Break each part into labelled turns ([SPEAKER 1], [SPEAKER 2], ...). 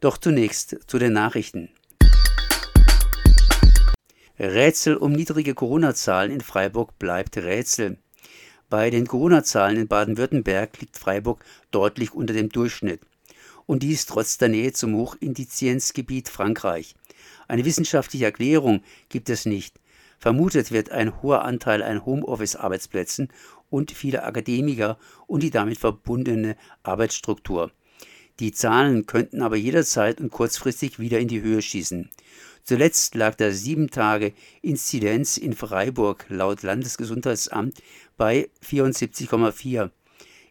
[SPEAKER 1] Doch zunächst zu den Nachrichten. Rätsel um niedrige Corona-Zahlen in Freiburg bleibt Rätsel. Bei den Corona-Zahlen in Baden-Württemberg liegt Freiburg deutlich unter dem Durchschnitt. Und dies trotz der Nähe zum Hochindizienzgebiet Frankreich. Eine wissenschaftliche Erklärung gibt es nicht. Vermutet wird ein hoher Anteil an Homeoffice-Arbeitsplätzen und viele Akademiker und die damit verbundene Arbeitsstruktur. Die Zahlen könnten aber jederzeit und kurzfristig wieder in die Höhe schießen. Zuletzt lag der 7-Tage-Inzidenz in Freiburg laut Landesgesundheitsamt bei 74,4,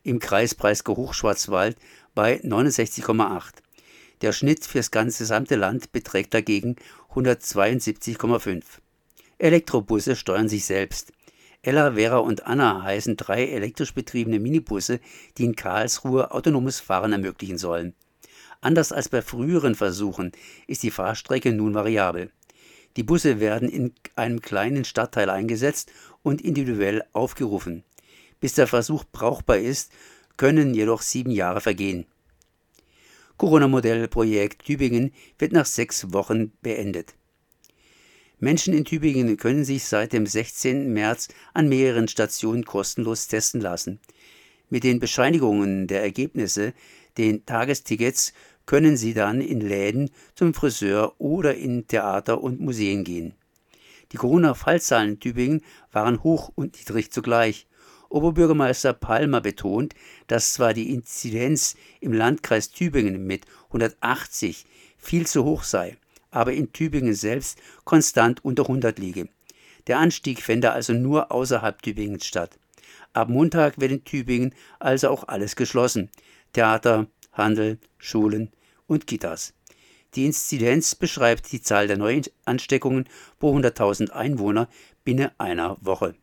[SPEAKER 1] im Kreis Breisgau-Hochschwarzwald bei 69,8. Der Schnitt fürs ganze gesamte Land beträgt dagegen 172,5. Elektrobusse steuern sich selbst. Ella, Vera und Anna heißen drei elektrisch betriebene Minibusse, die in Karlsruhe autonomes Fahren ermöglichen sollen. Anders als bei früheren Versuchen ist die Fahrstrecke nun variabel. Die Busse werden in einem kleinen Stadtteil eingesetzt und individuell aufgerufen. Bis der Versuch brauchbar ist, können jedoch sieben Jahre vergehen. Corona-Modellprojekt Tübingen wird nach sechs Wochen beendet. Menschen in Tübingen können sich seit dem 16. März an mehreren Stationen kostenlos testen lassen. Mit den Bescheinigungen der Ergebnisse, den Tagestickets, können sie dann in Läden, zum Friseur oder in Theater und Museen gehen. Die Corona-Fallzahlen in Tübingen waren hoch und niedrig zugleich. Oberbürgermeister Palmer betont, dass zwar die Inzidenz im Landkreis Tübingen mit 180 viel zu hoch sei, aber in Tübingen selbst konstant unter 100 liege. Der Anstieg fände also nur außerhalb Tübingens statt. Ab Montag wird in Tübingen also auch alles geschlossen. Theater, Handel, Schulen und Kitas. Die Inzidenz beschreibt die Zahl der Neuansteckungen pro 100.000 Einwohner binnen einer Woche.